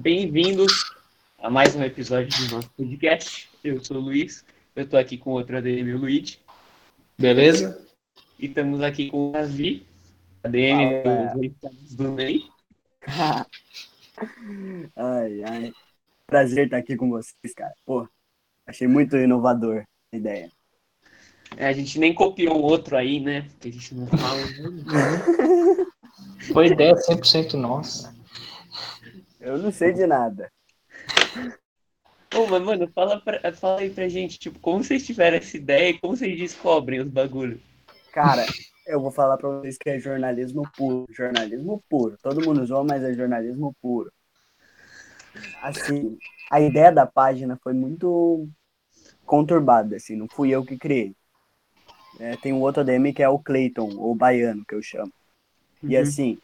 bem-vindos a mais um episódio do nosso podcast. Eu sou o Luiz, eu tô aqui com outro ADM, o Luigi. Beleza? E estamos aqui com o Davi, ADM do Ney. ai, ai. Prazer estar aqui com vocês, cara. Pô, achei muito inovador a ideia. É, a gente nem copiou o outro aí, né? Porque a gente não fala. Foi ideia 100% nossa. Eu não sei de nada. Ô, mas, mano, fala, pra, fala aí pra gente, tipo, como vocês tiveram essa ideia e como vocês descobrem os bagulhos? Cara, eu vou falar pra vocês que é jornalismo puro. Jornalismo puro. Todo mundo zoa, mas é jornalismo puro. Assim, a ideia da página foi muito conturbada, assim, não fui eu que criei. É, tem um outro ADM que é o Clayton, ou Baiano, que eu chamo. E Uhum. assim,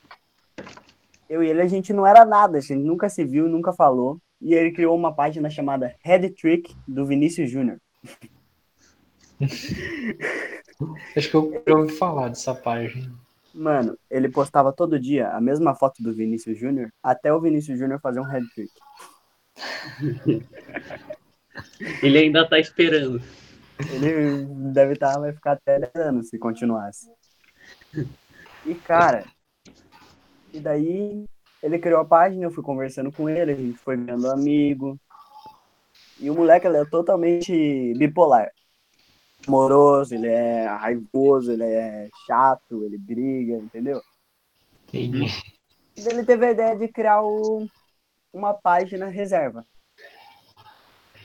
eu e ele, a gente não era nada, a gente nunca se viu, nunca falou. E ele criou uma página chamada Head Trick do Vinícius Júnior. Acho que eu já ouvi falar dessa página. Mano, ele postava todo dia a mesma foto do Vinícius Júnior, até o Vinícius Júnior fazer um head trick. Ele ainda tá esperando. Ele deve estar, vai ficar até 10 anos se continuasse. E cara, e daí ele criou a página, eu fui conversando com ele, a gente foi vendo amigo. E o moleque ele é totalmente bipolar. Amoroso, ele é raivoso, ele é chato, ele briga, entendeu? Entendi. E ele teve a ideia de criar o- uma página reserva.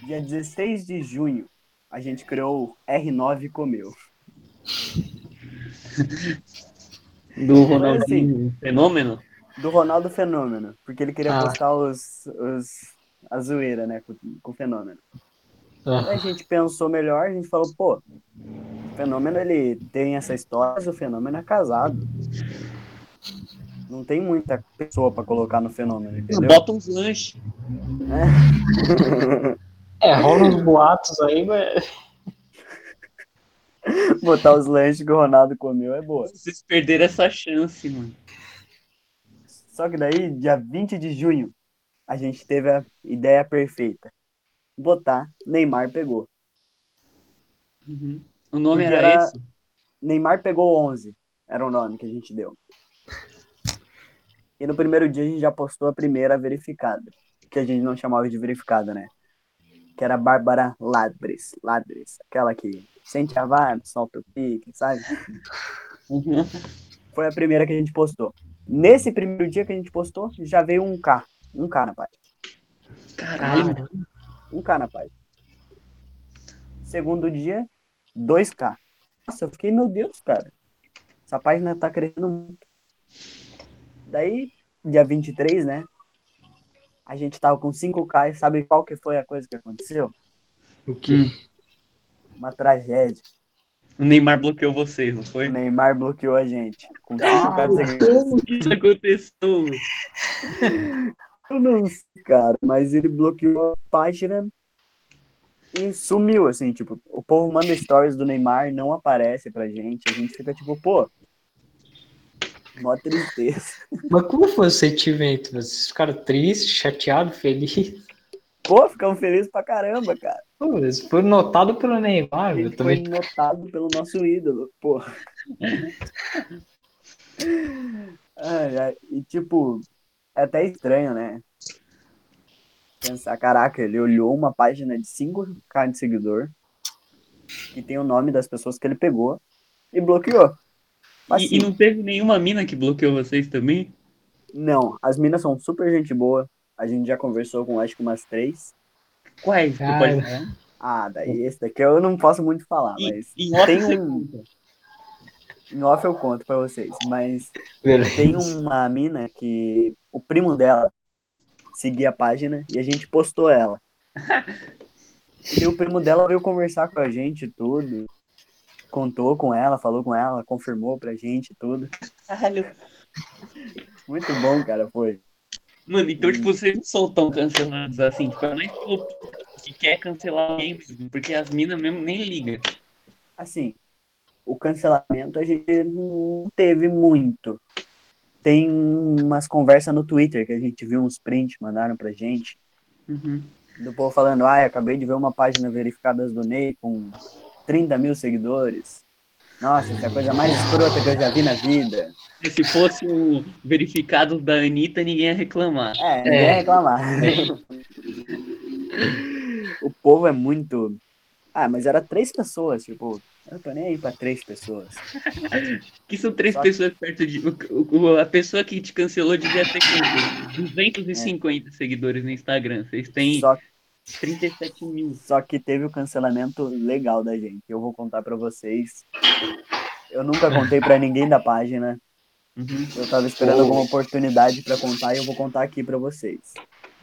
Dia 16 de junho, a gente criou o R9 Comeu. Do Ronaldinho Fenômeno? Do Ronaldo Fenômeno, porque ele queria Ah. postar os, os, a zoeira, né, com, com o Fenômeno. Aí a Ah, gente pensou melhor, a gente falou, pô, o Fenômeno ele tem essa história, mas o Fenômeno é casado. Não tem muita pessoa pra colocar no Fenômeno, entendeu? Bota uns lanches. É, rola uns boatos aí, mas. Botar os lanches que o Ronaldo comeu é boa. Vocês perderam essa chance, mano. Só que daí, dia 20 de junho, a gente teve a ideia perfeita. Botar Neymar pegou. Uhum. O nome Porque era, era- esse? Neymar pegou 11, era o nome que a gente deu. E no primeiro dia a gente já postou a primeira verificada, que a gente não chamava de verificada, né? Que era a Bárbara Ladres, Ladres, aquela que sente a vibe, solta o pique, sabe? Uhum. Foi a primeira que a gente postou. Nesse primeiro dia que a gente postou, já veio um K, um K na página. Caralho. Um K na página. Segundo dia, 2K. Nossa, eu fiquei, meu Deus, cara. Essa página tá crescendo muito. Daí, dia 23, né? A gente tava com 5K e sabe qual que foi a coisa que aconteceu? O quê? Uma tragédia. O Neymar bloqueou vocês, não O foi? Neymar bloqueou a gente. Com 5K Ah. Como que isso aconteceu? Eu não sei, cara, mas ele bloqueou a página e sumiu, assim, tipo, o povo manda stories do Neymar, não aparece pra gente, a gente fica tipo, pô, mó tristeza. Mas como foi o sentimento? Vocês ficaram tristes, chateados, felizes? Pô, ficamos felizes pra caramba, cara. Pô, eles foram notados pelo Neymar, eu gente foi também. notado pelo nosso ídolo, pô. Ai, ai, e tipo, é até estranho, né? Pensar, caraca, ele olhou uma página de 5k de seguidor que tem o nome das pessoas que ele pegou e bloqueou. Mas, E, assim, e não teve nenhuma mina que bloqueou vocês também? não, as minas são super gente boa. A gente já conversou com acho que umas três. Quais? Pode? Ah, daí esse daqui eu não posso muito falar, E- mas off tem um- em off eu conto pra vocês. Mas Beleza. tem uma mina que o primo dela seguia a página e a gente postou ela. E o primo dela veio conversar com a gente e tudo. Contou com ela, falou com ela, confirmou pra gente tudo. Caralho. Muito bom, cara, foi. Mano, então, tipo, vocês não são tão cancelados assim. Tipo, nem falou que quer cancelar alguém mesmo, porque as minas mesmo nem ligam. Assim, o cancelamento a gente não teve muito. tem umas conversas no Twitter que a gente viu uns prints, mandaram pra gente. Uhum. Do povo falando, ai, acabei de ver uma página verificada do Ney com 30 mil seguidores. Nossa, essa é a coisa mais escrota que eu já vi na vida. Se fosse o verificado da Anitta, ninguém ia reclamar. É, ninguém ia reclamar. o povo é muito. Ah, mas era três pessoas, tipo, eu tô nem aí pra três pessoas. Que são três Só- pessoas perto de. o- a pessoa que te cancelou devia ter quanto? 250 seguidores no Instagram. Vocês têm Só, 37 mil. só que teve o cancelamento legal da gente. Eu vou contar pra vocês. Eu nunca contei pra ninguém da página. Uhum. Eu tava esperando alguma oportunidade pra contar e eu vou contar aqui pra vocês.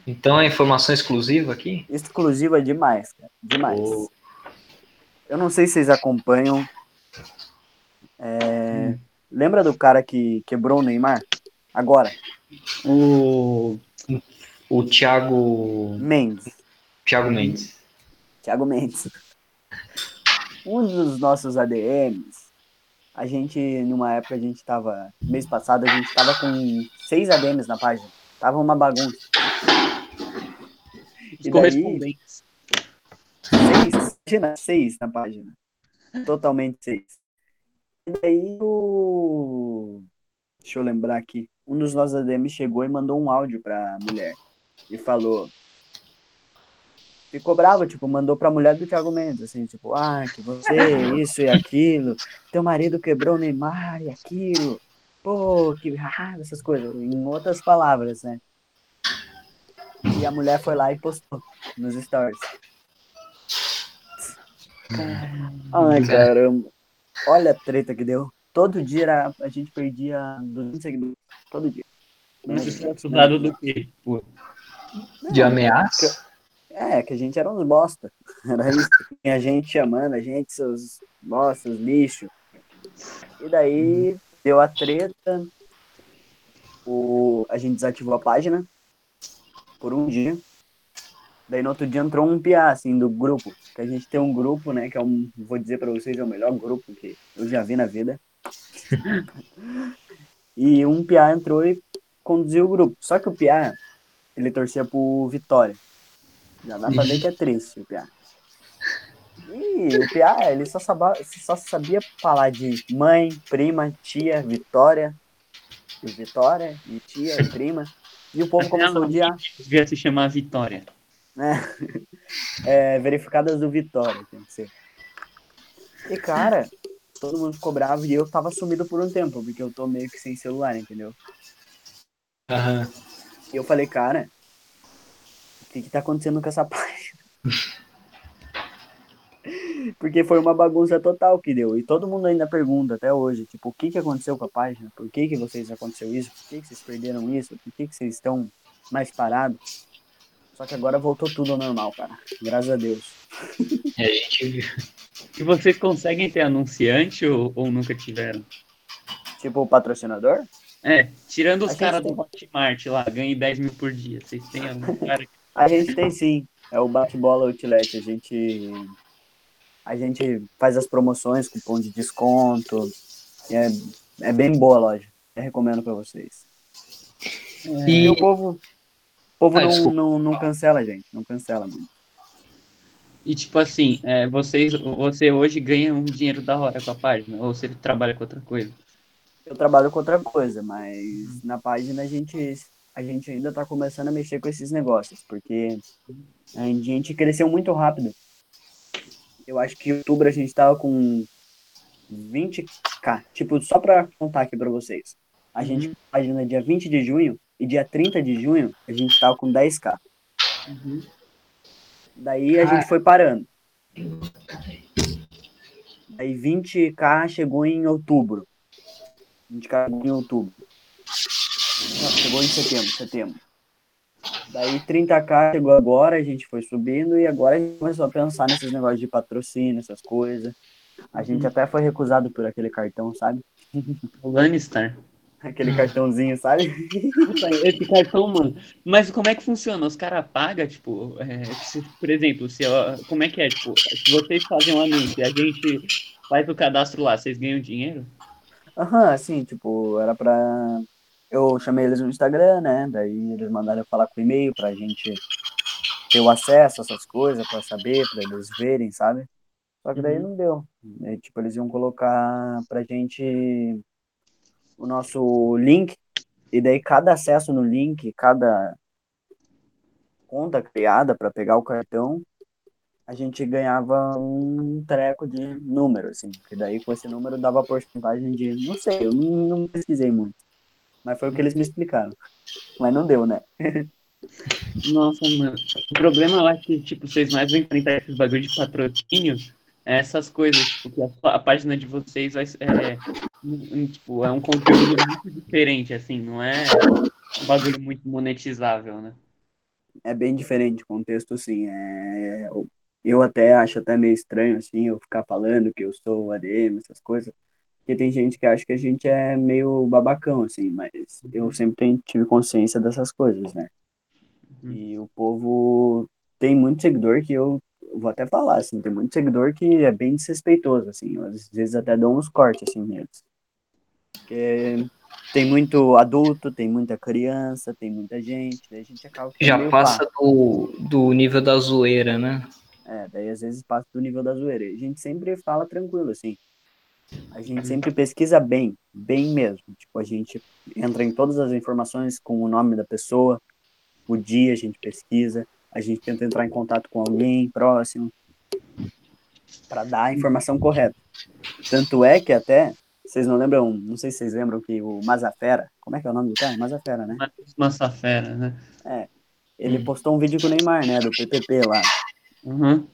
Então é informação exclusiva aqui? Exclusiva demais, cara. Demais. Oh. Eu não sei se vocês acompanham. É, Lembra do cara que quebrou o Neymar? Agora, O. O Thiago. Mendes. Thiago Mendes. Thiago Mendes. Um dos nossos ADMs, a gente, numa época, a gente tava. Mês passado, a gente tava com seis ADMs na página. Tava uma bagunça. Os E daí- correspondentes. Seis, imagina, seis na página. Totalmente seis. E daí o. Deixa eu lembrar aqui. Um dos nossos ADMs chegou e mandou um áudio pra mulher. E falou. Ficou bravo, tipo, mandou pra mulher do Thiago Mendes, assim, tipo, ah, que você, isso e aquilo, teu marido quebrou o Neymar e aquilo, pô, que raiva, essas coisas, em outras palavras, né? E a mulher foi lá e postou nos stories. Ai, caramba. Olha a treta que deu. Todo dia era, a gente perdia 200 seguidores. Todo dia. Mas você é do quê? De ameaça? É, que a gente era uns bosta. Era isso. Tinha gente chamando a gente, seus bostas, lixo. E daí deu a treta. O, a gente desativou a página por um dia. Daí no outro dia entrou um piá, assim, do grupo. Que a gente tem um grupo, né? Que é um, vou dizer pra vocês, é o melhor grupo que eu já vi na vida. e um piá entrou e conduziu o grupo. Só que o piá, ele torcia pro Vitória. Já dá pra ver que é triste o Piá. E o Piá, ele só, saba- só sabia falar de mãe, prima, tia, Vitória. E Vitória, e tia, e prima. E o povo começou a odiar. devia se chamar Vitória. né? É, verificadas do Vitória, tem que ser. E, cara, todo mundo ficou bravo e eu tava sumido por um tempo, porque eu tô meio que sem celular, entendeu? Aham. E eu falei, cara, que que tá acontecendo com essa página? Porque foi uma bagunça total que deu. E todo mundo ainda pergunta até hoje, tipo, o que que aconteceu com a página? Por que que vocês aconteceu isso? Por que que vocês perderam isso? Por que que vocês estão mais parados? Só que agora voltou tudo ao normal, cara. Graças a Deus. É, a gente viu. E vocês conseguem ter anunciante ou, ou nunca tiveram? Tipo, o patrocinador? É, tirando os caras tem- do Hotmart lá, ganhei 10 mil por dia. Vocês têm algum cara que A gente tem sim. É o bate-bola outlet. A gente, a gente faz as promoções, cupom de desconto. É, é bem boa a loja. Eu recomendo pra vocês. E E o povo, o povo Ah, não, não, não cancela, gente. Não cancela, mano. E tipo assim, é, vocês, você hoje ganha um dinheiro da hora com a página, ou você trabalha com outra coisa? Eu trabalho com outra coisa, mas na página a gente, a gente ainda tá começando a mexer com esses negócios, porque a gente cresceu muito rápido. Eu acho que em outubro a gente tava com 20k. Tipo, só pra contar aqui pra vocês. A gente, na página dia 20 de junho e dia 30 de junho, a gente tava com 10k. Daí a Cara. gente foi parando. Aí 20k chegou em outubro. 20k chegou em outubro. Chegou em setembro, setembro. Daí 30k chegou agora, a gente foi subindo e agora a gente começou a pensar nesses negócios de patrocínio, essas coisas. A gente até foi recusado por aquele cartão, sabe? O Lannister. Aquele cartãozinho, sabe? Esse cartão, mano. Mas como é que funciona? Os caras pagam, tipo, é, se- por exemplo, se, ó, como é que é? Tipo, se vocês fazem um anúncio e a gente faz o cadastro lá, vocês ganham dinheiro? Aham, assim, tipo, era pra. Eu chamei eles no Instagram, né? Daí eles mandaram eu falar com o e-mail pra gente ter o acesso a essas coisas, pra saber, pra eles verem, sabe? Só que daí Uhum. não deu. Daí, tipo, eles iam colocar pra gente o nosso link, e daí cada acesso no link, cada conta criada pra pegar o cartão, a gente ganhava um treco de número, assim. Que daí com esse número dava porcentagem de. Não sei, eu não, não pesquisei muito. Mas foi o que eles me explicaram. Mas não deu, né? Nossa, mano. O problema, eu acho que, tipo, vocês mais vão enfrentar esses bagulho de patrocínio, é essas coisas, tipo, que a, a página de vocês vai é, um- tipo, é um conteúdo muito diferente, assim, não é um bagulho muito monetizável, né? É bem diferente o contexto, assim. É... eu- Eu até acho até meio estranho, assim, eu ficar falando que eu sou ADM, essas coisas. Porque tem gente que acha que a gente é meio babacão, assim, mas eu sempre tenho- tive consciência dessas coisas, né? Uhum. E o povo tem muito seguidor que eu vou até falar, assim, tem muito seguidor que é bem desrespeitoso, assim, às vezes até dou uns cortes, assim, neles. Porque tem muito adulto, tem muita criança, tem muita gente, daí a gente acaba Já passa do, do nível da zoeira, né? É, daí às vezes passa do nível da zoeira. A gente sempre fala tranquilo, assim. A gente sempre pesquisa bem, bem mesmo. Tipo, a gente entra em todas as informações com o nome da pessoa, o dia a gente pesquisa, a gente tenta entrar em contato com alguém próximo para dar a informação correta. Tanto é que até, vocês não lembram, não sei se vocês lembram que o Mazafera, como é que é o nome do cara? Mazafera, né? Massa fera, né? Ele Hum. postou um vídeo com o Neymar, né, do PPP lá. Uhum.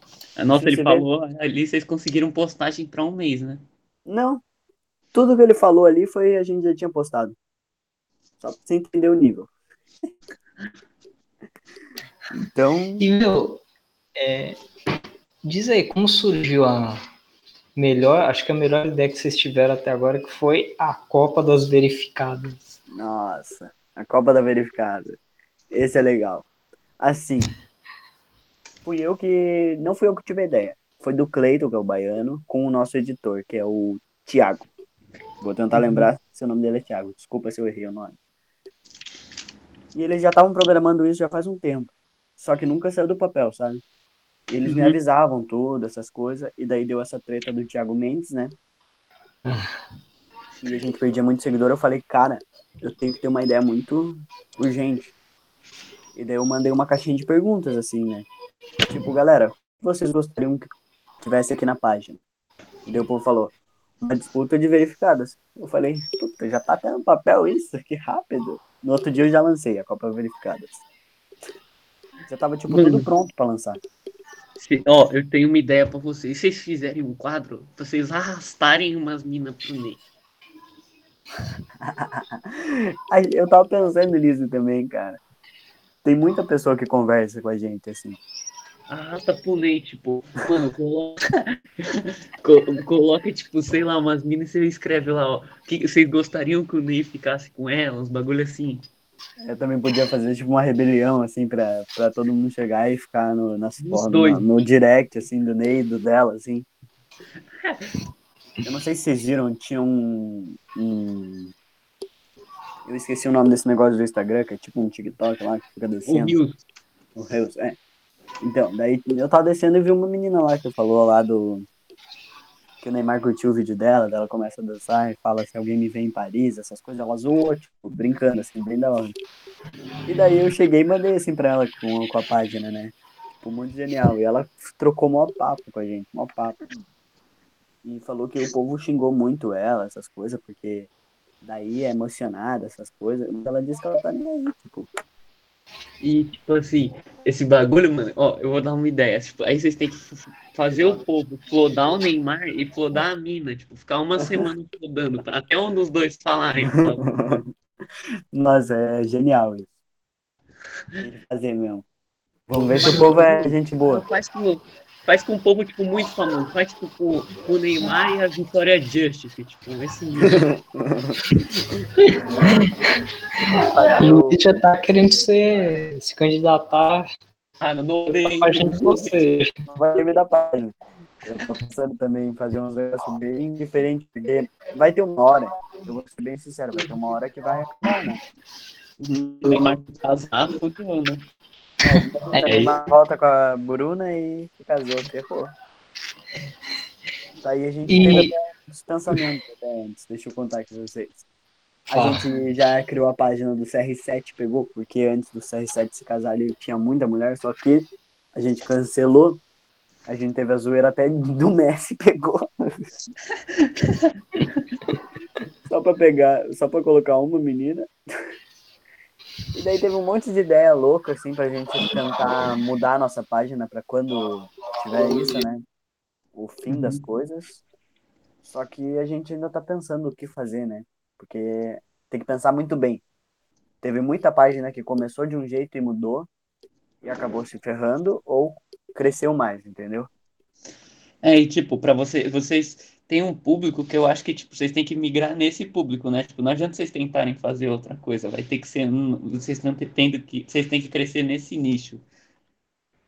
Nossa, ele você vê- falou ali, vocês conseguiram postagem pra um mês, né? Não. Tudo que ele falou ali foi a gente já tinha postado. Só pra você entender o nível. Então, E, meu, é, diz aí, como surgiu a melhor, acho que a melhor ideia que vocês tiveram até agora, que foi a Copa das Verificadas. nossa, a Copa da Verificada. Esse é legal. Assim, fui eu que. Não fui eu que tive a ideia. Foi do Cleiton, que é o baiano, com o nosso editor, que é o Thiago. Vou tentar lembrar se o nome dele é Thiago. Desculpa se eu errei o nome. E eles já estavam programando isso já faz um tempo. Só que nunca saiu do papel, sabe? Eles me Uhum. avisavam tudo, essas coisas, e daí deu essa treta do Thiago Mendes, né? E a gente perdia muito seguidor. Eu falei, cara, eu tenho que ter uma ideia muito urgente. E daí eu mandei uma caixinha de perguntas, assim, né? Tipo, galera, vocês gostariam que tivesse aqui na página? E o povo falou, uma disputa de verificadas. Eu falei, puta, já tá até no papel isso? Que rápido. No outro dia eu já lancei a Copa Verificadas. Já tava, tipo, Mano. tudo pronto pra lançar. Se- Ó, eu tenho uma ideia pra vocês. Se vocês fizerem um quadro, vocês arrastarem umas minas pro. Aí, Eu tava pensando nisso também, cara. Tem muita pessoa que conversa com a gente, assim. Arrasta pro Ney, tipo, mano, coloca. co- coloca, tipo, sei lá, umas minas e você escreve lá, ó. Que vocês gostariam que o Ney ficasse com ela? Uns bagulho assim. Eu também podia fazer, tipo, uma rebelião, assim, pra, pra todo mundo chegar e ficar no, nas dois. no, no direct, assim, do Ney e do dela, assim. Eu não sei se vocês viram, tinha um, um... Eu esqueci o nome desse negócio do Instagram, que é tipo um TikTok lá, que fica O descendo. Rios. O Reels, é. Então, daí eu tava descendo e vi uma menina lá que falou lá do. Que o Neymar curtiu o vídeo dela, dela começa a dançar e fala se alguém me vê em Paris, essas coisas, ela zoou, tipo, brincando, assim, bem da hora. E daí eu cheguei e mandei assim pra ela com, com a página, né? Tipo, muito genial. E ela trocou mó papo com a gente, mó papo. E falou que o povo xingou muito ela, essas coisas, porque daí é emocionada, essas coisas. Ela disse que ela tá nem aí, tipo. E, tipo assim, esse bagulho, mano, ó, eu vou dar uma ideia. Tipo, aí vocês têm que fazer o povo flodar o Neymar e flodar a mina. Tipo, ficar uma semana flodando, pra até um dos dois falarem. sabe? Nossa, é genial isso. Fazer mesmo. Vamos ver se o povo é gente boa. Faz com, faz com um povo, tipo, muito famoso. Faz, tipo, o Neymar e a Victoria Justice. Tipo, esse nível. E o já tá querendo ser, se candidatar Ah, não pra odeio. Vai me dar página. Eu tô pensando também em fazer uns negócios bem diferentes, porque vai ter uma hora, eu vou ser bem sincero, vai ter uma hora que vai acabar, né? O Neymar casar, fudeu, né? É, Aí volta com a Bruna e se casou, ferrou. Daí a gente E- teve até uns pensamentos até antes, deixa eu contar aqui pra vocês. A Fala. gente já criou a página do CR7, pegou, porque antes do CR7 se casar ele tinha muita mulher, só que a gente cancelou. A gente teve a zoeira até do Messi pegou. só pra pegar, só pra colocar uma menina. E daí teve um monte de ideia louca, assim, pra gente tentar mudar a nossa página pra quando tiver isso, né? O fim das coisas. Só que a gente ainda tá pensando o que fazer, né? Porque tem que pensar muito bem. Teve muita página que começou de um jeito e mudou e acabou se ferrando ou cresceu mais, entendeu? É, e tipo, pra você, vocês têm um público que eu acho que, tipo, vocês têm que migrar nesse público, né? Tipo, não adianta vocês tentarem fazer outra coisa, vai ter que ser, um- vocês estão tendo que, vocês têm que crescer nesse nicho.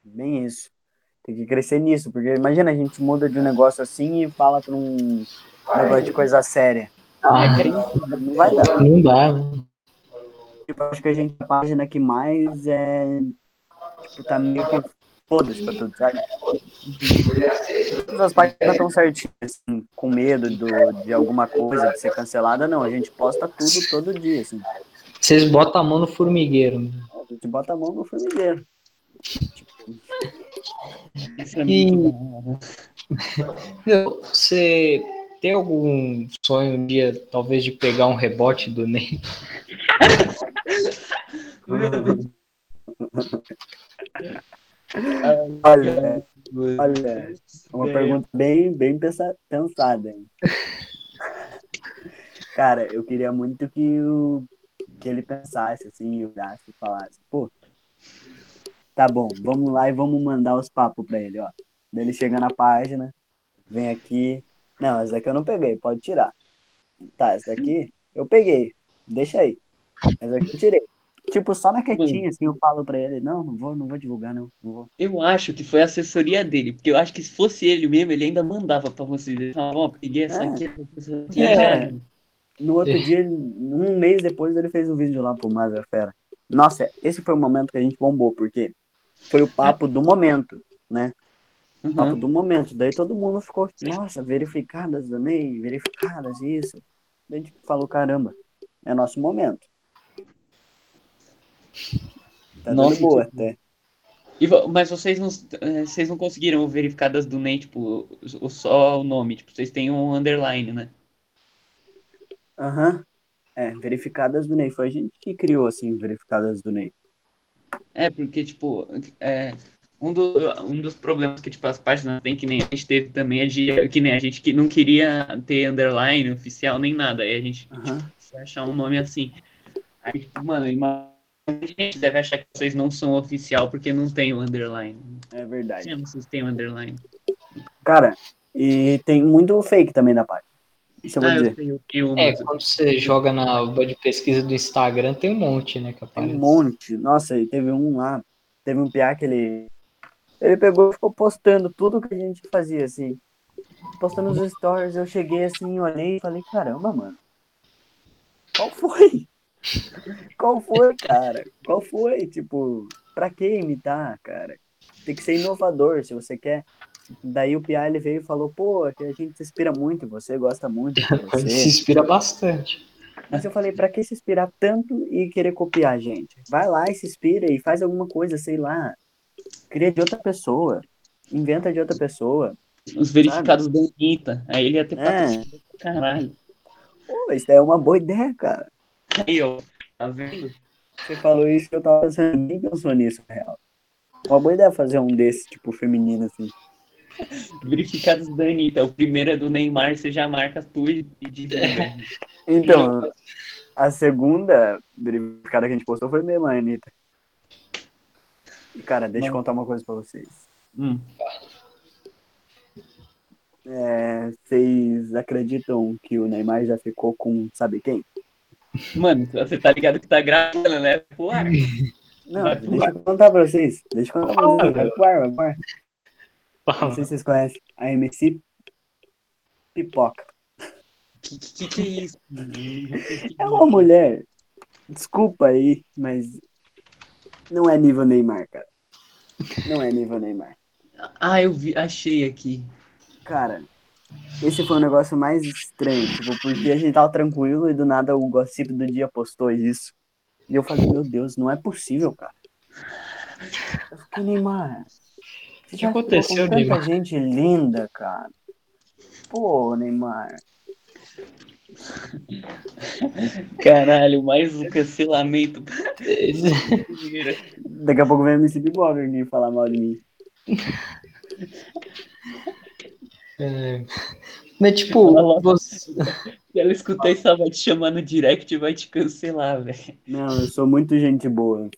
Bem isso. Tem que crescer nisso, porque imagina a gente muda de um negócio assim e fala pra um negócio de coisa séria. Ah, Não vai dar. não dá, né? Tipo, acho que a gente é a página que mais é. Tipo, tá meio que foda-se pra tudo, sabe? Todas as páginas estão certinhas, assim, com medo do, de alguma coisa de ser cancelada, não. A gente posta tudo todo dia, assim. Vocês botam a mão no formigueiro. né? A gente bota a mão no formigueiro. Isso é E- muito bom. Meu, Você tem algum sonho um dia, talvez, de pegar um rebote do Ney? Olha, olha, uma pergunta bem, bem pensa- pensada, hein? Cara, eu queria muito que, o, que ele pensasse assim, olhasse e falasse, pô, tá bom, vamos lá e vamos mandar os papos pra ele, ó. Daí ele chega na página, vem aqui. Não, essa daqui eu não peguei, pode tirar. Tá, essa daqui eu peguei, deixa aí. Essa daqui eu tirei. Tipo, só na quietinha, assim, eu falo pra ele, não, não vou, não vou divulgar, não. não vou. Eu acho que foi a assessoria dele, porque eu acho que se fosse ele mesmo, ele ainda mandava pra vocês. Ele falava, ó, peguei essa É. aqui, essa aqui. É. No outro dia, ele- um mês depois, ele fez um vídeo lá pro Maza Fera. Nossa, esse foi o momento que a gente bombou, porque foi o papo do momento, né? O papo Uhum. do momento. Daí todo mundo ficou, nossa, verificadas também, verificadas, isso. Daí a gente falou, caramba, é nosso momento. Tá Nossa, boa que- até. E mas vocês não, eh, vocês não conseguiram verificadas do Ney, tipo, o- só o nome, tipo, vocês têm um underline, né? Aham. É, verificadas do Ney. Foi a gente que criou, assim, verificadas do Ney. É, porque, tipo, é, um, do- um dos problemas que, tipo, as páginas têm, que nem a gente teve também, é de, que nem a gente que não queria ter underline oficial nem nada, aí a gente se achar um nome assim. Aí, tipo, mano, imagina, gente deve achar que vocês não são oficial porque não tem o underline. É verdade. Sim, vocês têm o underline. Cara, e tem muito fake também da página. Isso eu vou Ah, eu dizer. o É, quando você joga na aba de pesquisa do Instagram, tem um monte, né, que Tem aparece. um monte. Nossa, e teve um lá, teve um piá que ele. Ele pegou e ficou postando tudo que a gente fazia, assim. Postando os stories, eu cheguei assim, olhei e falei, caramba, mano. Qual foi? Qual foi, cara? Qual foi? Tipo, pra que imitar, cara? Tem que ser inovador se você quer. Daí o Piá ele veio e falou, pô, que a gente se inspira muito, em você gosta muito de Se você. inspira bastante. Mas eu falei, pra que se inspirar tanto e querer copiar, gente? Vai lá e se inspira e faz alguma coisa, sei lá. Cria de outra pessoa. Inventa de outra pessoa. Os verificados da Anitta. Aí ele ia ter É. caralho. Pô, isso é uma boa ideia, cara. Aí, ó. Tá vendo? Você falou isso que eu tava pensando, nem pensou nisso, na real. Uma boa ideia fazer um desse, tipo, feminino, assim. Verificados da Anitta. O primeiro é do Neymar, você já marca tu e e divulga. Então, a segunda verificada que a gente postou foi mesmo, a Anitta. E, cara, deixa eu Não. contar uma coisa pra vocês. Hum. É, vocês acreditam que o Neymar já ficou com sabe quem? Mano, você tá ligado que tá gravando, né? Pô, Não, Vai deixa eu contar pra vocês. Deixa eu contar pra vocês. Vai pro ar, vai pro ar. Não sei se vocês conhecem. A MC Pipoca. Que, que, que é isso? É uma mulher. Desculpa aí, mas não é nível Neymar, cara. Não é nível Neymar. Ah, eu vi, achei aqui. Cara, esse foi o negócio mais estranho. Tipo, porque a gente tava tranquilo e do nada o gossip do dia postou isso. E eu falei, meu Deus, não é possível, cara. Eu fiquei, Neymar. Você que aconteceu, com tanta Neymar? gente linda, cara. Pô, Neymar. Caralho, mais um cancelamento. Daqui a pouco vem a MC Biboga aqui falar mal de mim. É. Mas, tipo, Fala. você... Se ela escutar isso, ela vai te chamar no direct e vai te cancelar, velho. Não, eu sou muito gente boa.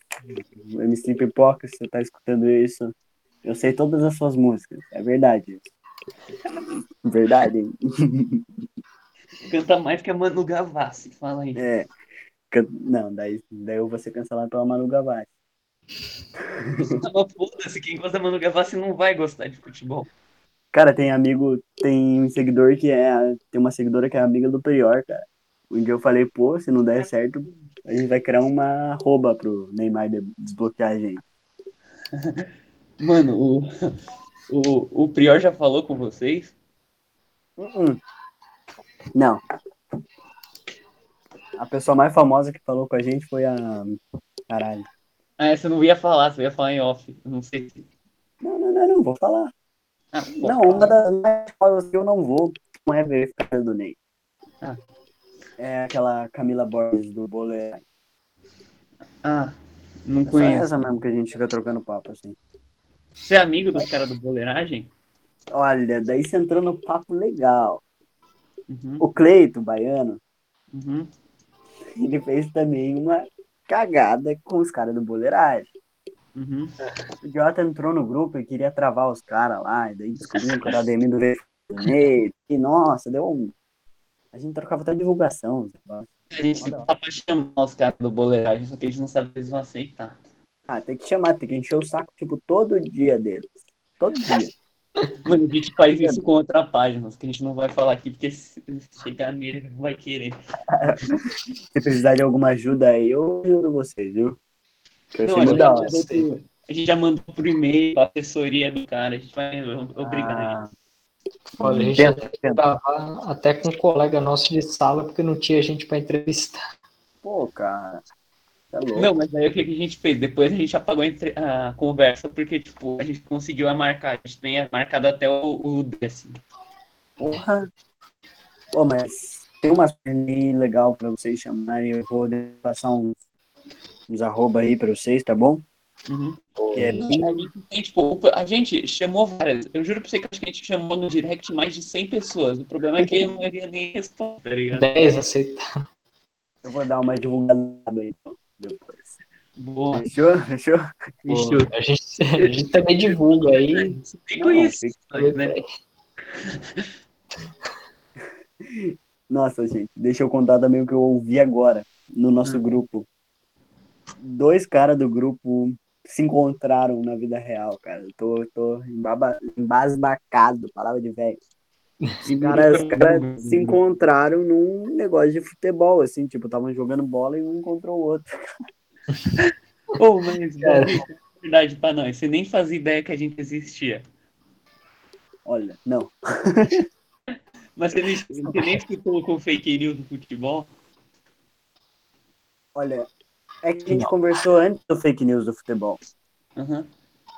MC Pipoca, se você tá escutando isso, eu sei todas as suas músicas. É verdade. isso. Verdade, hein? Canta mais que a Manu Gavassi. Fala aí. É. Can- Não, daí, daí eu vou ser cancelado pela Manu Gavassi. Mas foda-se, quem gosta da Manu Gavassi não vai gostar de futebol. Cara, tem amigo, tem um seguidor que é. Tem uma seguidora que é amiga do Prior, cara. Um dia eu falei, pô, se não der certo, a gente vai criar uma arroba pro Neymar de- desbloquear a gente. Mano, o, o, o Prior já falou com vocês? Uh-uh. Não. A pessoa mais famosa que falou com a gente foi a. Caralho. Ah, essa eu não ia falar, você ia falar em off. Não sei se. Não, não, não, não, vou falar. Ah, Não, uma das mais famosas que eu não vou não é verificada do Ney. Ah. É aquela Camila Borges do Bolé. ah, não Só conheço. essa mesmo que a gente fica trocando papo, assim. Você é amigo dos caras do Boleiragem? Olha, daí você entrou no papo legal. Uhum, O Cleito, baiano, uhum. ele fez também uma cagada com os caras do Boleiragem. Uhum. O idiota entrou no grupo e queria travar os caras lá, e daí descobriu que era Ademir do Ney. E nossa, deu um. A gente trocava até divulgação. sabe? A gente tá pra chamar os caras do Boleiragem, só que a gente não sabe se eles vão aceitar. Ah, tem que chamar, tem que encher o saco, tipo, todo dia deles. Todo dia. Mano, a gente faz isso com outra página, que a gente não vai falar aqui, porque se chegar nele, ele não vai querer. Se precisar de alguma ajuda aí, eu ajudo vocês, viu? Que Não, a, gente já mandou- a gente já mandou por e-mail pra assessoria do cara, a gente vai obrigar ele. Ah, Olha, a gente tenta, tenta. gravar até com um colega nosso de sala, porque não tinha gente pra entrevistar. Pô, cara. Tá louco. Não, mas aí o que a gente fez? Depois a gente apagou a a conversa, porque, tipo, a gente conseguiu a marcar. A gente tem marcado até o, o assim. Porra. Pô, mas tem uma aí legal pra vocês chamarem. Eu vou passar uns, uns arroba aí pra vocês, tá bom? Uhum. É A gente, tem, tipo, a gente chamou várias. Eu juro pra você que acho que a gente chamou no direct mais de 100 pessoas. O problema é que a maioria nem responde, tá ligado? 10 aceitar. Eu vou dar uma divulgada aí, então, depois. Boa. Fechou? Fechou? Fechou. A gente, a gente também divulga aí. Você tem Não, conhecido, né? Nossa, gente, deixa eu contar também o que eu ouvi agora no nosso Hum. grupo. Dois caras do grupo se encontraram na vida real, cara. Eu tô, tô embaba- embasbacado, palavra de velho. Os caras os caras se encontraram num negócio de futebol, assim, tipo, estavam jogando bola e um encontrou o outro. Ô, mas, Cara. Verdade pra nós, você nem fazia ideia que a gente existia. Olha, não. Mas você nem, você nem escutou com fake news do futebol? Olha, é que a gente conversou antes do fake news do futebol. Aham.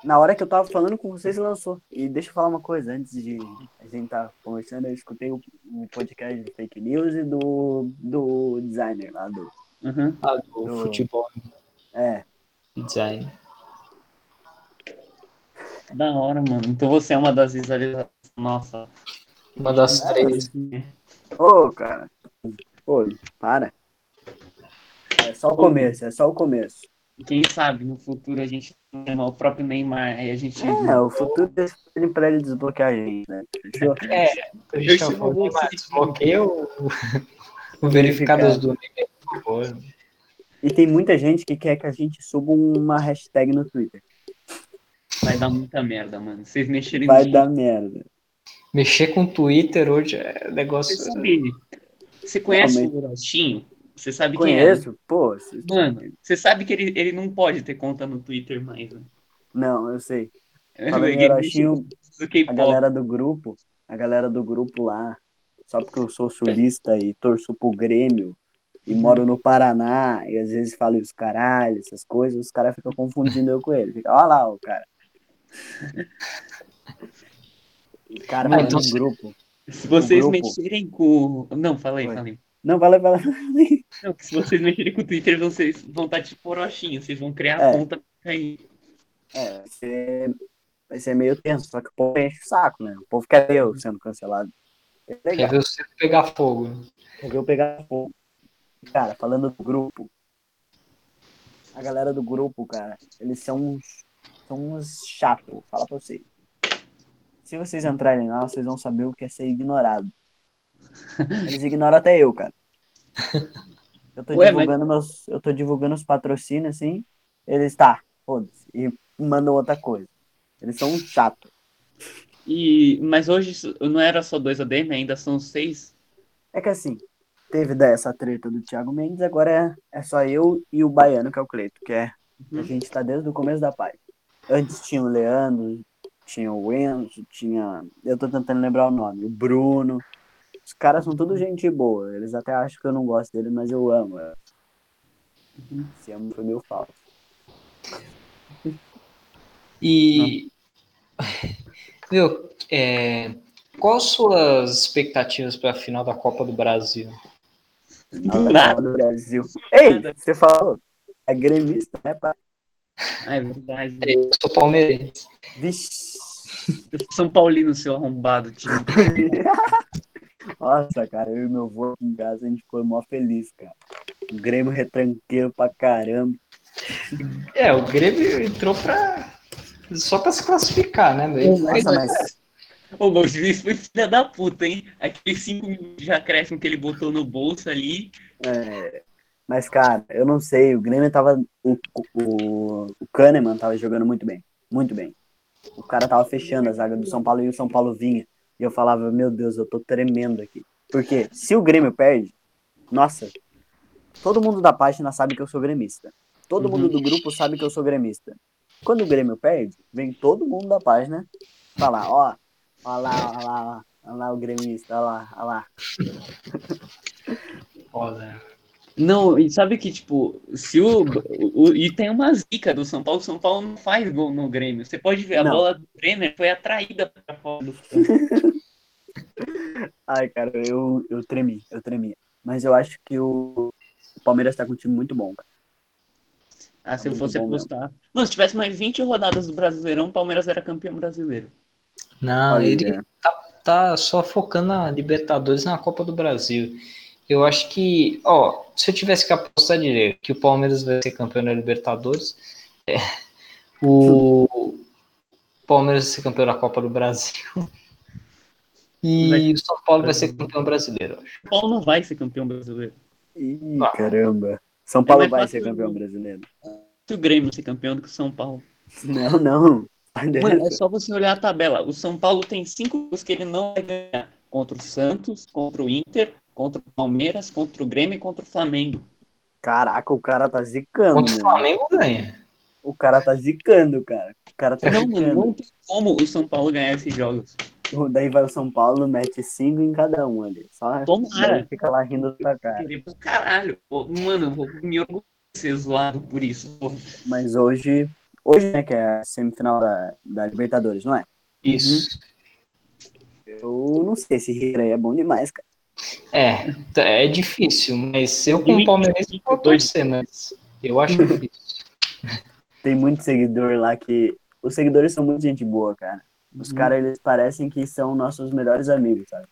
Na hora que eu tava falando com vocês, lançou. E deixa eu falar uma coisa, antes de a gente tá conversando, eu escutei o, o podcast do fake news e do, do designer lá do. Aham. Ah, do Do- futebol É, design. Da hora, mano. Então você é uma das visualizações. Nossa. Uma das três. Ô, cara. Ô, para. É só o começo, é só o começo. Quem sabe no futuro a gente chama o próprio Neymar, aí a gente. É, o futuro é pedir pra ele desbloquear a gente, né? É, mas de- desbloqueia o, o verificados do favor. E tem muita gente que quer que a gente suba uma hashtag no Twitter. Vai dar muita merda, mano. Vocês mexerem Vai dar merda. Mexer com o Twitter hoje é negócio. Você sabe. Você conhece Realmente. o Orochinho? Você sabe quem é? né? Conheço? Pô, vocês- Mano, você sabe que ele, ele não pode ter conta no Twitter mais, né? não, eu sei. Mexe do a galera do grupo, a galera do grupo lá, só porque eu sou sulista e torço pro Grêmio e moro no Paraná e às vezes falo os caralho, essas coisas, os caras ficam confundindo eu com ele. Fica, olha lá o cara. O cara Mas então no você- grupo. Se vocês grupo- mexerem com. Não, fala aí, Oi. Não, vai lá, vai lá. Não, que se vocês mexerem com o Twitter, vocês vão estar tipo Orochinho. Vocês vão criar É. a conta aí. É, vai ser, vai ser meio tenso, só que o povo enche o saco, né? O povo quer ver eu sendo cancelado. É Quer ver você pegar fogo. quer ver eu pegar fogo. Cara, falando do grupo, a galera do grupo, cara, eles são uns, são uns chatos, fala pra vocês. Se vocês entrarem lá, vocês vão saber o que é ser ignorado. Eles ignoram até eu, cara. Eu tô Ué, mas- divulgando meus, eu tô divulgando os patrocínios assim, eles tá, foda-se, e mandam outra coisa. Eles são um chato. E... Mas hoje não era só dois ADM, ainda são seis. É que assim, teve dessa treta do Thiago Mendes, agora é, é só eu e o Baiano, que é o Cleito, que é. Uhum. A gente tá desde o começo da página. Antes tinha o Leandro, tinha o Enzo, tinha. Eu tô tentando lembrar o nome, o Bruno. Os caras são tudo gente boa. Eles até acham que eu não gosto dele, mas eu amo. Uhum. Esse amo foi meio falso. E. Viu, é, quais suas expectativas para a final da Copa do Brasil? Nada. Copa do Brasil. Ei, você falou. É gremista, né, pai? Ah, é verdade. Eu sou palmeirense. Vixe. Eu sou São Paulino, seu arrombado, tio. Nossa, cara, eu e meu avô aqui em casa, a gente ficou mó feliz, cara. O Grêmio retranqueiro pra caramba. É, o Grêmio entrou pra. Só pra se classificar, né? Nossa, mas Ô, o juiz foi filha da puta, hein? Aqueles cinco minutos de acréscimo que ele botou no bolso ali. É, mas, cara, eu não sei, o Grêmio tava. O, o, o Kahneman tava jogando muito bem. Muito bem. O cara tava fechando a zaga do São Paulo e o São Paulo vinha. E eu falava, meu Deus, eu tô tremendo aqui. Porque se o Grêmio perde, nossa, todo mundo da página sabe que eu sou gremista. Todo Uhum. mundo do grupo sabe que eu sou gremista. Quando o Grêmio perde, vem todo mundo da página falar, ó, ó lá, ó lá, ó lá o gremista, ó lá, ó lá. Foda. Não, e sabe que, tipo, se o, o- E tem uma zica do São Paulo, o São Paulo não faz gol no Grêmio. Você pode ver, a Não. bola do Brenner foi atraída pra fora do. Ai, cara, eu, eu tremi, eu tremi. Mas eu acho que o o Palmeiras tá com um time muito bom, cara. Ah, se eu fosse apostar. Mano, se tivesse mais 20 rodadas do Brasileirão, o Palmeiras era campeão brasileiro. Não, Olha, ele tá só focando na Libertadores e na Copa do Brasil. Eu acho que, ó, se eu tivesse que apostar direito que o Palmeiras vai ser campeão da Libertadores, é, o Palmeiras vai ser campeão da Copa do Brasil e Vai- o São Paulo vai ser campeão brasileiro. acho. O Paulo não vai ser campeão brasileiro. Ih, Ah. caramba. São Paulo mais vai ser campeão do- brasileiro. Se o Grêmio ser campeão do que o São Paulo. Não, não. Mano, é só você olhar a tabela. O São Paulo tem cinco jogos que ele não vai ganhar. Contra o Santos, contra o Inter, contra o Palmeiras, contra o Grêmio e contra o Flamengo. Caraca, o cara tá zicando, Contra o? Flamengo ganha. O cara tá zicando, cara. O cara tá Não, zicando. não tem como o São Paulo ganhar esses jogos. Daí vai o São Paulo, mete cinco em cada um ali. Só Tomara. fica lá rindo da cara. Caralho. Pô, Mano, eu vou me orgulhar de ser zoado por isso. pô. Mas hoje, hoje, né, que é a semifinal da, da Libertadores, não é? Isso. Eu não sei, esse River aí é bom demais, cara. É, é difícil, mas eu como palmeirense vou torcer, mas eu acho difícil. Tem muito seguidor lá que. Os seguidores são muito gente boa, cara. Os Uhum. caras, eles parecem que são nossos melhores amigos, sabe?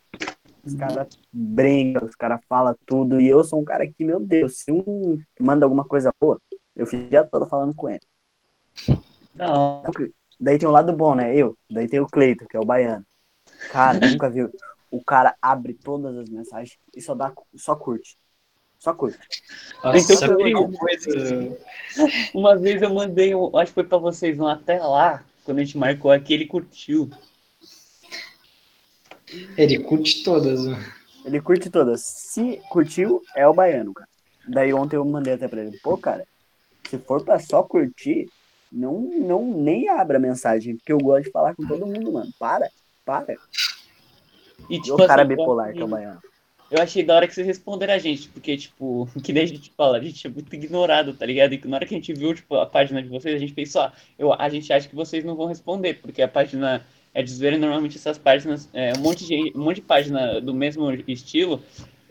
Os caras brincam, os caras falam tudo. E eu sou um cara que, meu Deus, se um manda alguma coisa boa, eu fico o dia todo falando com ele. Hora. Daí tem o lado bom, né? Eu. Daí tem o Cleito, que é o baiano. Cara, nunca viu. O cara abre todas as mensagens e só dá, só curte. Só curte. Nossa, Então, eu- coisa. Uma vez eu mandei, um, acho que foi pra vocês um até lá. quando a gente marcou aqui, ele curtiu. Ele curte todas, mano. Ele curte todas. Se curtiu, é o baiano, cara. Daí ontem eu mandei até pra ele, pô, cara, se for pra só curtir, não, não nem abra a mensagem, porque eu gosto de falar com todo mundo, mano. Para, para. E, tipo, o cara assim, eu bipolar achei- que é o baiano. Eu achei da hora que vocês responderam a gente, porque, tipo, que nem a gente fala, a gente é muito ignorado, tá ligado? E que na hora que a gente viu, tipo, a página de vocês, a gente pensou, ah, eu, a gente acha que vocês não vão responder, porque a página é de zoeira e normalmente essas páginas, é, um monte de um monte de página do mesmo estilo,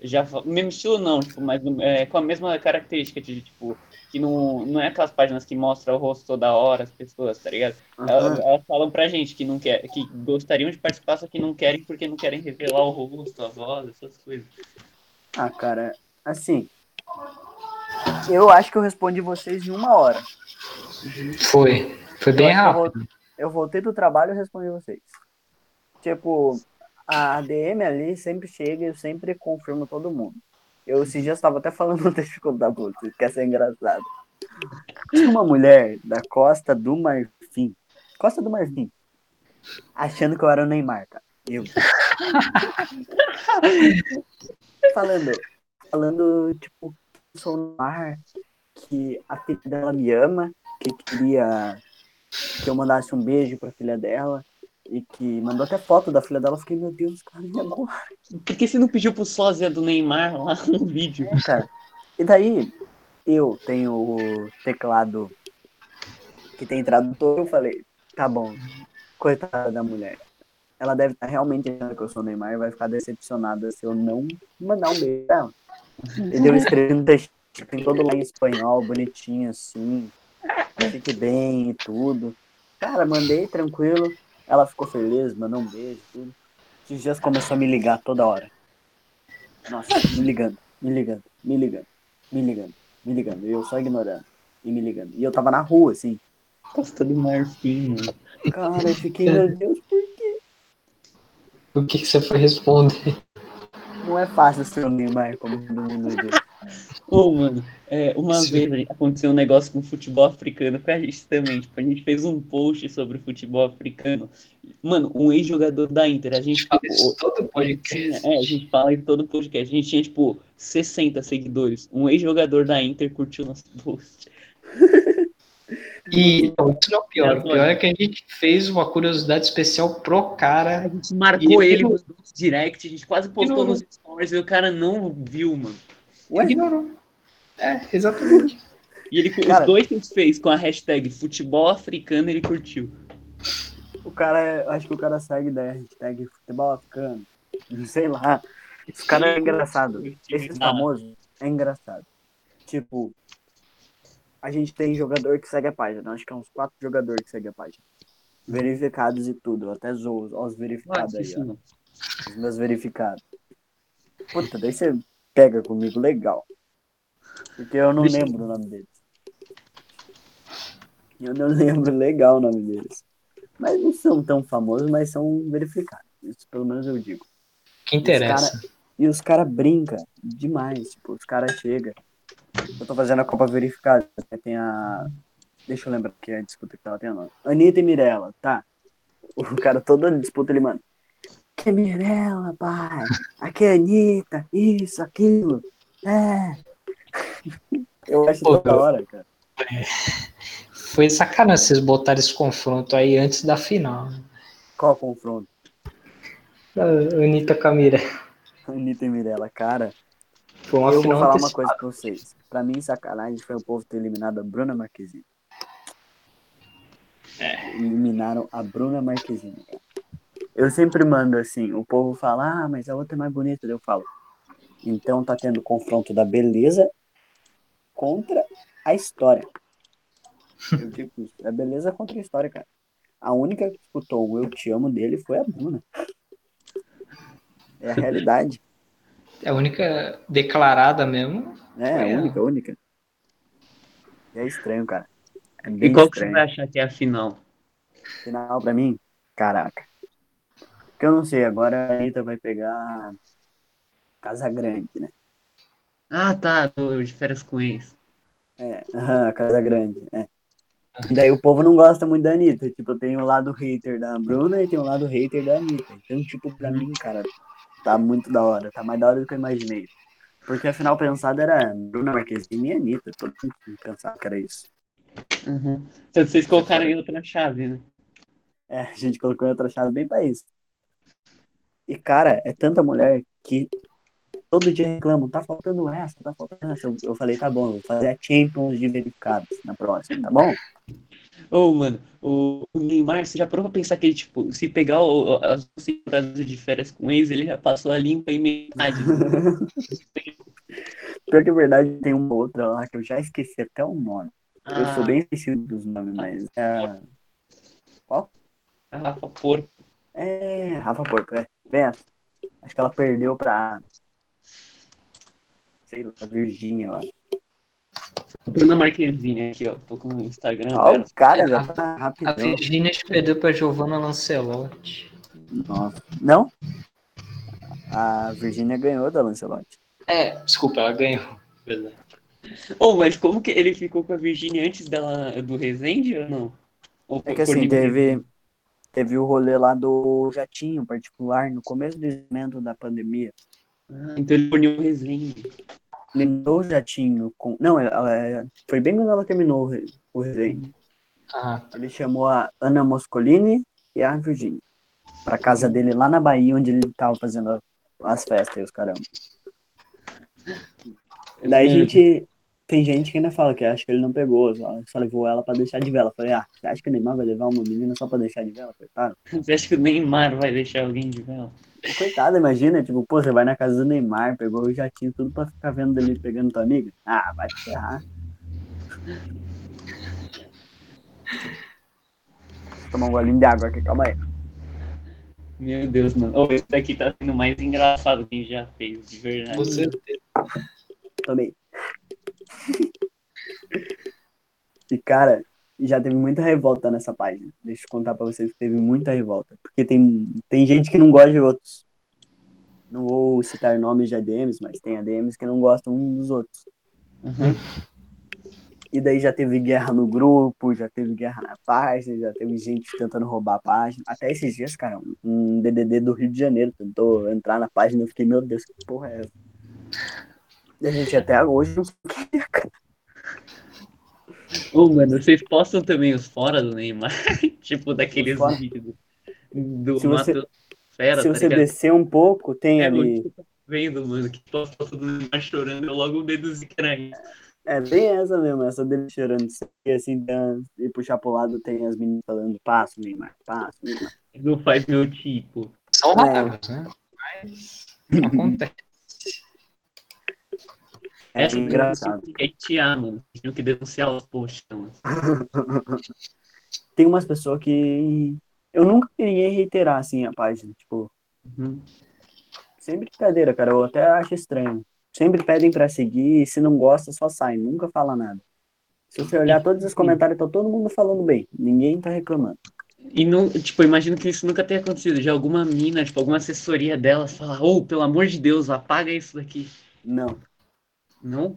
já, mesmo estilo não, tipo, mas é, com a mesma característica de, tipo, que não, não é aquelas páginas que mostram o rosto toda hora, as pessoas, tá ligado? Elas, Aham. elas falam pra gente que não quer, que gostariam de participar, só que não querem porque não querem revelar o rosto, a voz, essas coisas. Ah, cara, assim. Eu acho que eu respondi vocês em uma hora. Foi. Foi bem Eu rápido. Eu voltei do trabalho e respondi vocês. Tipo, a DM ali sempre chega e eu sempre confirmo todo mundo. Eu esses dias estava até falando deixa eu contar pra vocês, que essa. Tinha uma mulher da Costa do Marfim. Costa do Marfim. Achando que eu era o Neymar, cara. Eu. falando, falando, tipo, que sou o Neymar, que a filha dela me ama, que queria que eu mandasse um beijo pra filha dela. E que mandou até foto da filha dela. Eu fiquei, meu Deus, cara, e agora? Por que você não pediu pro sósia do Neymar lá no vídeo? É, cara. E daí, eu tenho o teclado que tem tradutor. Eu falei, tá bom, coitada da mulher. Ela deve estar realmente achando que eu sou o Neymar e vai ficar decepcionada se eu não mandar um beijo pra ela. E deu escrevendo um texto, tem todo lá em espanhol, bonitinho assim. Fique bem e tudo. Cara, mandei tranquilo. Ela ficou feliz, mandou um beijo, tudo. Esses dias começou a me ligar toda hora. Nossa, me ligando, me ligando, me ligando, me ligando, me ligando. E eu só ignorando. E me ligando. E eu tava na rua, assim. Costa do Marfim, mano. Cara, eu fiquei, meu Deus, por quê? O que, que você foi responder? Não é fácil ser o Neymar, como todo mundo diz. Ô, mano, é, uma Sim. vez a aconteceu um negócio com futebol africano com a gente também. Tipo, a gente fez um post sobre futebol africano. Mano, um ex-jogador da Inter, a gente, Fala isso todo podcast. é, a gente fala em todo podcast. A gente tinha, tipo, 60 seguidores. Um ex-jogador da Inter curtiu nosso post. E não, isso não é o pior. O pior é que a gente fez uma curiosidade especial pro A cara. gente marcou ele, uns direct, a gente quase postou não- nos stories e o cara não viu, mano. Ué? Ignorou. É, exatamente. E ele, Cara- os dois que a gente fez com a hashtag futebol africano, ele curtiu. O cara, acho que o cara segue da hashtag futebol africano. Sei lá. Esse cara é engraçado. Esse famoso é engraçado. Tipo, a gente tem jogador que segue a página. Acho que é uns quatro jogadores que seguem a página. Verificados e tudo. Até zoo ó, os verificados Nossa, aí, ó. Os meus verificados. Puta, daí você pega comigo legal. Porque eu não lembro o nome deles. Eu não lembro legal o nome deles. Mas não são tão famosos, mas são verificados. Isso pelo menos eu digo. Que interessa. E os caras brincam demais. Tipo, os caras chegam. Eu tô fazendo a Copa Verificada. né? Tem a. Deixa eu lembrar que é a disputa que ela tem nome. Anitta e Mirella, tá? O cara toda disputa ele, mano. Que é Mirella, pai. Aqui é Anitta. Isso, aquilo. É. Eu acho Pô, toda hora, cara. Foi sacanagem vocês botarem esse confronto aí antes da final. Qual confronto? A Anitta Camira. Anitta e Mirella, cara. Foi uma eu vou falar uma antecipada. coisa pra vocês. Pra mim, sacanagem foi o povo ter eliminado a Bruna Marquezine. Eliminaram a Bruna Marquezine. cara. Eu sempre mando assim, o povo fala, ah, mas a outra é mais bonita. Eu falo, então tá tendo confronto da beleza contra a história. Eu digo isso, é beleza contra a história, cara. A única que disputou o Eu Te Amo dele foi a Bruna. É a realidade. É a única declarada mesmo. É, Foi a única, a única. E é estranho, cara. É bem E qual que você estranho. vai achar que é a final? Final pra mim, caraca. Porque eu não sei, agora a Anitta vai pegar Casa Grande, né? Ah, tá, do de férias com ex. É, aham, Casa Grande, é. Daí o povo não gosta muito da Anitta. Tipo, eu tenho o lado hater da Bruna e tenho o lado hater da Anitta. Então, tipo, pra mim, cara, tá muito da hora. Tá mais da hora do que eu imaginei. Porque afinal pensado era Bruna Marquezine e Anitta. Todo mundo pensava que era isso. Uhum. Então vocês colocaram em outra chave, né? É, a gente colocou em outra chave bem pra isso. E, cara, é tanta mulher que todo dia reclamam, tá faltando essa, tá faltando essa. Eu, eu falei, tá bom, eu vou fazer a Champions de verificados na próxima, tá bom? Ô, mano, o, Neymar, você já parou pra pensar que ele, tipo, se pegar o, as duas temporadas de férias com ex, ele já passou a limpa em metade. Pior que é verdade, tem uma outra lá que eu já esqueci até o nome. Eu Ah, sou bem esquecido dos nomes, mas é. Qual? a Rafa Porto. É, Rafa Porto, é. Essa. Acho que ela perdeu pra. Sei lá, Virgínia lá. Bruna Marquezine aqui, ó. Tô com o Instagram Ó, o cara já tá A rapidão. Virgínia perdeu pra Giovanna Lancelotti. Nossa. Não? A Virgínia ganhou da Lancelotti. É, desculpa, ela ganhou. Verdade. Ô, mas como que ele ficou com a Virgínia antes dela, do Resende ou não? Ou É que assim, teve, teve o rolê lá do jatinho particular no começo do evento da pandemia. Ah, então ele puniu o Resende. Lembrou o jatinho com. Não, ela, ela- foi bem quando ela terminou o re- o resenha. Ah, Ele chamou a Ana Moscolini e a Virginia pra casa dele lá na Bahia, onde ele tava fazendo as festas e os caramba. Daí a Hum. gente. Tem gente que ainda fala que acha que ele não pegou, só, só levou ela pra deixar de vela. Falei, ah, você acha que o Neymar vai levar uma menina só pra deixar de vela? Coitado. Você acha que o Neymar vai deixar alguém de vela? Coitado, imagina, tipo, pô, você vai na casa do Neymar, pegou o jatinho, tudo pra ficar vendo ele pegando tua amiga. Ah, vai te ferrar. Vou tomar um golinho de água aqui, calma aí. Meu Deus, mano. Ô, esse daqui tá sendo mais engraçado que a gente já fez, de verdade. você Tomei. E, cara, já teve muita revolta nessa página. Deixa eu contar pra vocês que teve muita revolta. Porque tem, tem gente que não gosta de outros. Não vou citar nomes de ADMs, mas tem ADMs que não gostam um dos outros. Uhum. E daí já teve guerra no grupo, já teve guerra na página, já teve gente tentando roubar a página. Até esses dias, cara, um DDD do Rio de Janeiro tentou entrar na página. Eu fiquei, meu Deus, que porra é essa? E a gente até hoje não sabe o que é, Ô, mano, vocês postam também os fora do Neymar? tipo, daqueles vídeos do Se você- Fera, Se tá você ligado? descer um pouco, tem É, ali. eu tô vendo, mano, que posta foto do Neymar chorando, eu logo deduzi que era isso. É bem essa mesmo, essa dele chorando. E assim, dan- e puxar pro lado tem as meninas falando, passo, Neymar, passo, Neymar. Não faz meu tipo. São É. né? Mas acontece. É Essa engraçado. Tem que hatear, mano. Tinha que denunciar os posts. Tem umas pessoas que. Eu nunca ninguém reiterar assim a página. Tipo, Uhum. sem brincadeira, cara. Eu até acho estranho. Sempre pedem pra seguir, e se não gosta, só sai, nunca fala nada. Se você olhar todos os comentários, tá todo mundo falando bem. Ninguém tá reclamando. E não, tipo, imagino que isso nunca tenha acontecido. Já alguma mina, tipo, alguma assessoria dela fala, ô, pelo amor de Deus, apaga isso daqui. Não. Não?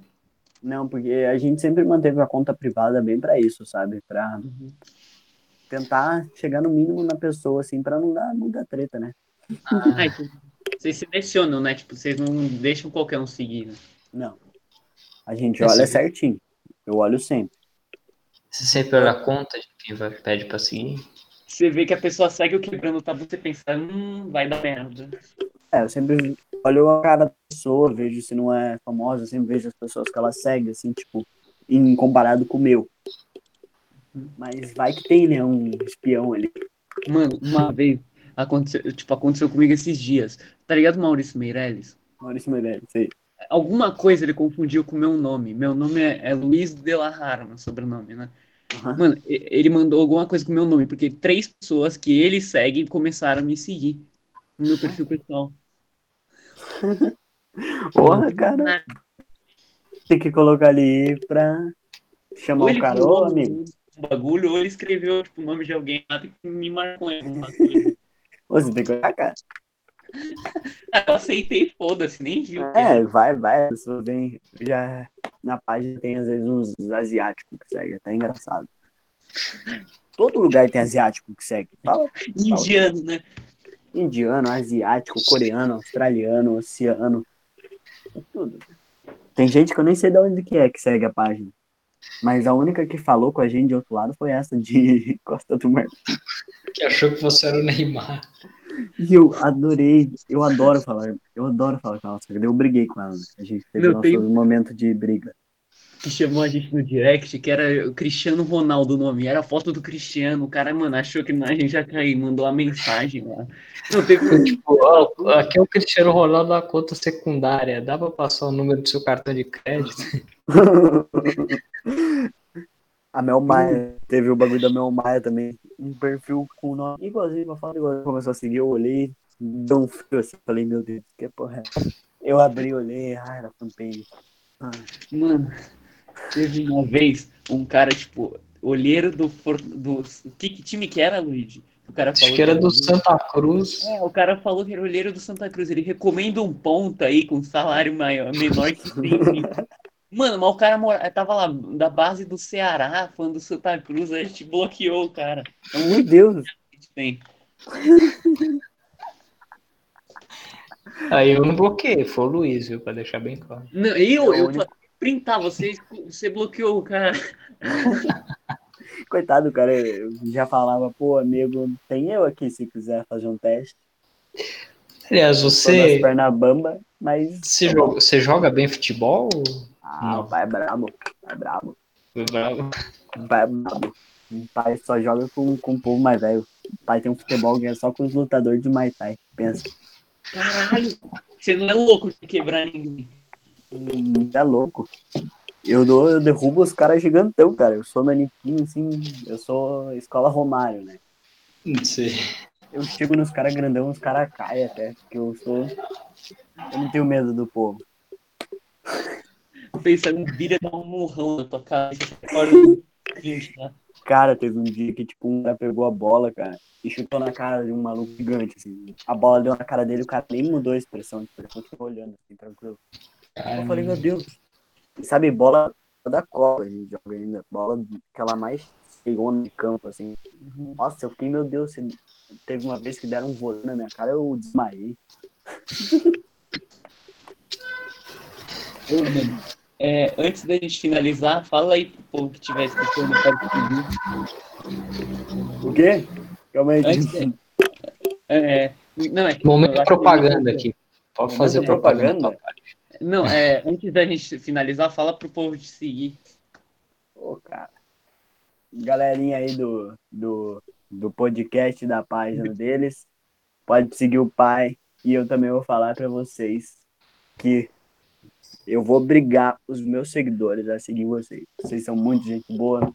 Não, porque a gente sempre manteve a conta privada bem pra isso, sabe? Pra Uhum. tentar chegar no mínimo na pessoa, assim, pra não dar muita treta, né? Ah, então, vocês selecionam, né? Tipo, vocês não deixam qualquer um seguir, né? Não. A gente olha certinho. Eu olho sempre. Você sempre olha a conta de quem vai, pede pra seguir. Você vê que a pessoa segue o quebrando o tabu, você pensa, hum, vai dar merda. É, eu sempre olho a cara da pessoa, vejo se não é famosa, sempre vejo as pessoas que ela segue, assim, tipo, em comparado com o meu. Mas vai que tem, né, um espião ali. Mano, uma vez aconteceu, tipo, aconteceu comigo esses dias. Tá ligado, Maurício Meirelles? Maurício Meirelles, sei. Alguma coisa ele confundiu com o meu nome. Meu nome é, é Luiz de la Hara, meu sobrenome, né? Aham. Mano, ele mandou alguma coisa com o meu nome, porque três pessoas que ele segue começaram a me seguir no meu perfil pessoal. Porra, cara, tem que colocar ali pra chamar Ou o cara, pulou ô amigo. um bagulho, ou ele escreveu tipo, o nome de alguém lá que me marcou em alguma coisa. Ô, Você tem que olhar, cara. Eu aceitei, foda-se, nem viu. É, vai, vai, pessoa vem, já na página tem às vezes uns asiáticos que segue, até engraçado. Todo lugar tem asiático que segue. Fala, Indiano, né? Indiano, asiático, coreano, australiano, oceano. É tudo. Tem gente que eu nem sei de onde que é que segue a página. Mas a única que falou com a gente de outro lado foi essa de Costa do Marfim. Que achou que você era o Neymar. E eu adorei, eu adoro falar, eu adoro falar com ela, só que daí eu briguei com ela. né? A gente teve Meu, nosso tem- momento de briga. Que chamou a gente no direct, que era o Cristiano Ronaldo o nome. Era a foto do Cristiano. O cara, mano, achou que a gente ia cair, mandou uma mensagem lá. Não, teve Tipo, ó, aqui é o Cristiano Ronaldo da conta secundária. Dá pra passar o número do seu cartão de crédito? A Mel Maia, teve o bagulho da Mel Maia também. Um perfil com o nome igualzinho, uma foto igual. Começou a seguir, eu olhei, deu um frio assim, falei, meu Deus, que porra é? Eu abri, olhei, ah, era fanpage. Ah, Mano, teve uma vez um cara, tipo, olheiro do. Do que, que time que era, Luigi? O cara falou Acho que era do. Santa Cruz. É, o cara falou que era olheiro do Santa Cruz. Ele recomenda um ponto aí com salário maior, menor que tem. Mano, mas o cara mora, tava lá da base do Ceará, falando do Santa Cruz, a gente bloqueou o cara. Um meu Deus, que a gente tem. Aí eu não bloqueei, foi o Luiz, viu? Pra deixar bem claro. Não, eu, É eu único- printar, você, você bloqueou o cara. coitado, cara, eu já falava, pô, amigo, tem eu aqui se quiser fazer um teste. Aliás, você, pernas bamba, mas. você, joga, você joga bem futebol? Ah, Não. o pai é brabo, o pai é brabo. Foi bravo. O pai é brabo. O pai só joga com, com o povo mais velho. O pai tem um futebol que é só com os lutadores de Muay Thai. Pensa. Caralho, você não é louco de quebrar ninguém. É louco. Eu, dou, eu derrubo os caras gigantão, cara. Eu sou naniquinho, assim. Eu sou escola Romário, né? Não sei. Eu chego nos caras grandão, os caras caem até. Porque eu sou. Eu não tenho medo do povo. Pensando, vira dar um murrão na tua cabeça. Gente, tá? Cara, teve um dia que, tipo, um cara pegou a bola, cara, e chutou na cara de um maluco gigante, assim. A bola deu na cara dele, o cara nem mudou a expressão, tipo, ele continuou olhando, assim, tranquilo. Eu falei, meu Deus. Sabe, bola da Copa a gente joga ainda. Bola aquela mais chegou de campo, assim. Nossa, eu fiquei, meu Deus, teve uma vez que deram um vôlei na minha cara, eu desmaiei. Ô, mano, é, antes da gente finalizar, fala aí pro povo que tiver escutando pedir. O quê? Calma aí. Antes de- É, não, é que, Momento que- propaganda aqui. Pode fazer propaganda. propaganda? Não, é, antes da gente finalizar, fala pro povo te seguir. Ô, cara. Galerinha aí do, do, do podcast da página deles, pode seguir o pai. E eu também vou falar pra vocês que eu vou obrigar os meus seguidores a seguir vocês. Vocês são muito gente boa.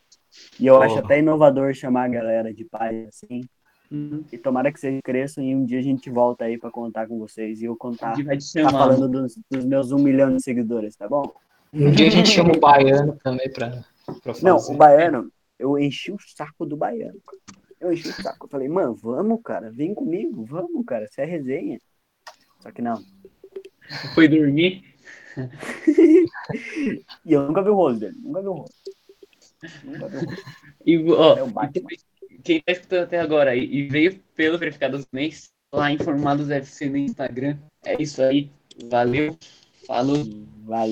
E eu acho Porra. até inovador chamar a galera de pai assim. Uhum. E tomara que vocês cresçam e um dia a gente volta aí pra contar com vocês. E eu contar, vai te tá falando dos, dos meus um milhão de seguidores, tá bom? Um dia a gente chama o baiano também pra, pra fazer. Não, o baiano, eu enchi o saco do baiano. Eu enchi o saco. Eu falei, mano, vamos, cara, vem comigo, vamos, cara, você é resenha. Só que não. Foi dormir. E eu nunca vi o rosto dele, nunca vi o rosto. Nunca vi o rosto. E, ó, É o Batman. Quem tá escutando até agora e- veio pelo verificado dos mês, lá informados FC no Instagram. É isso aí. Valeu. Falou. Valeu.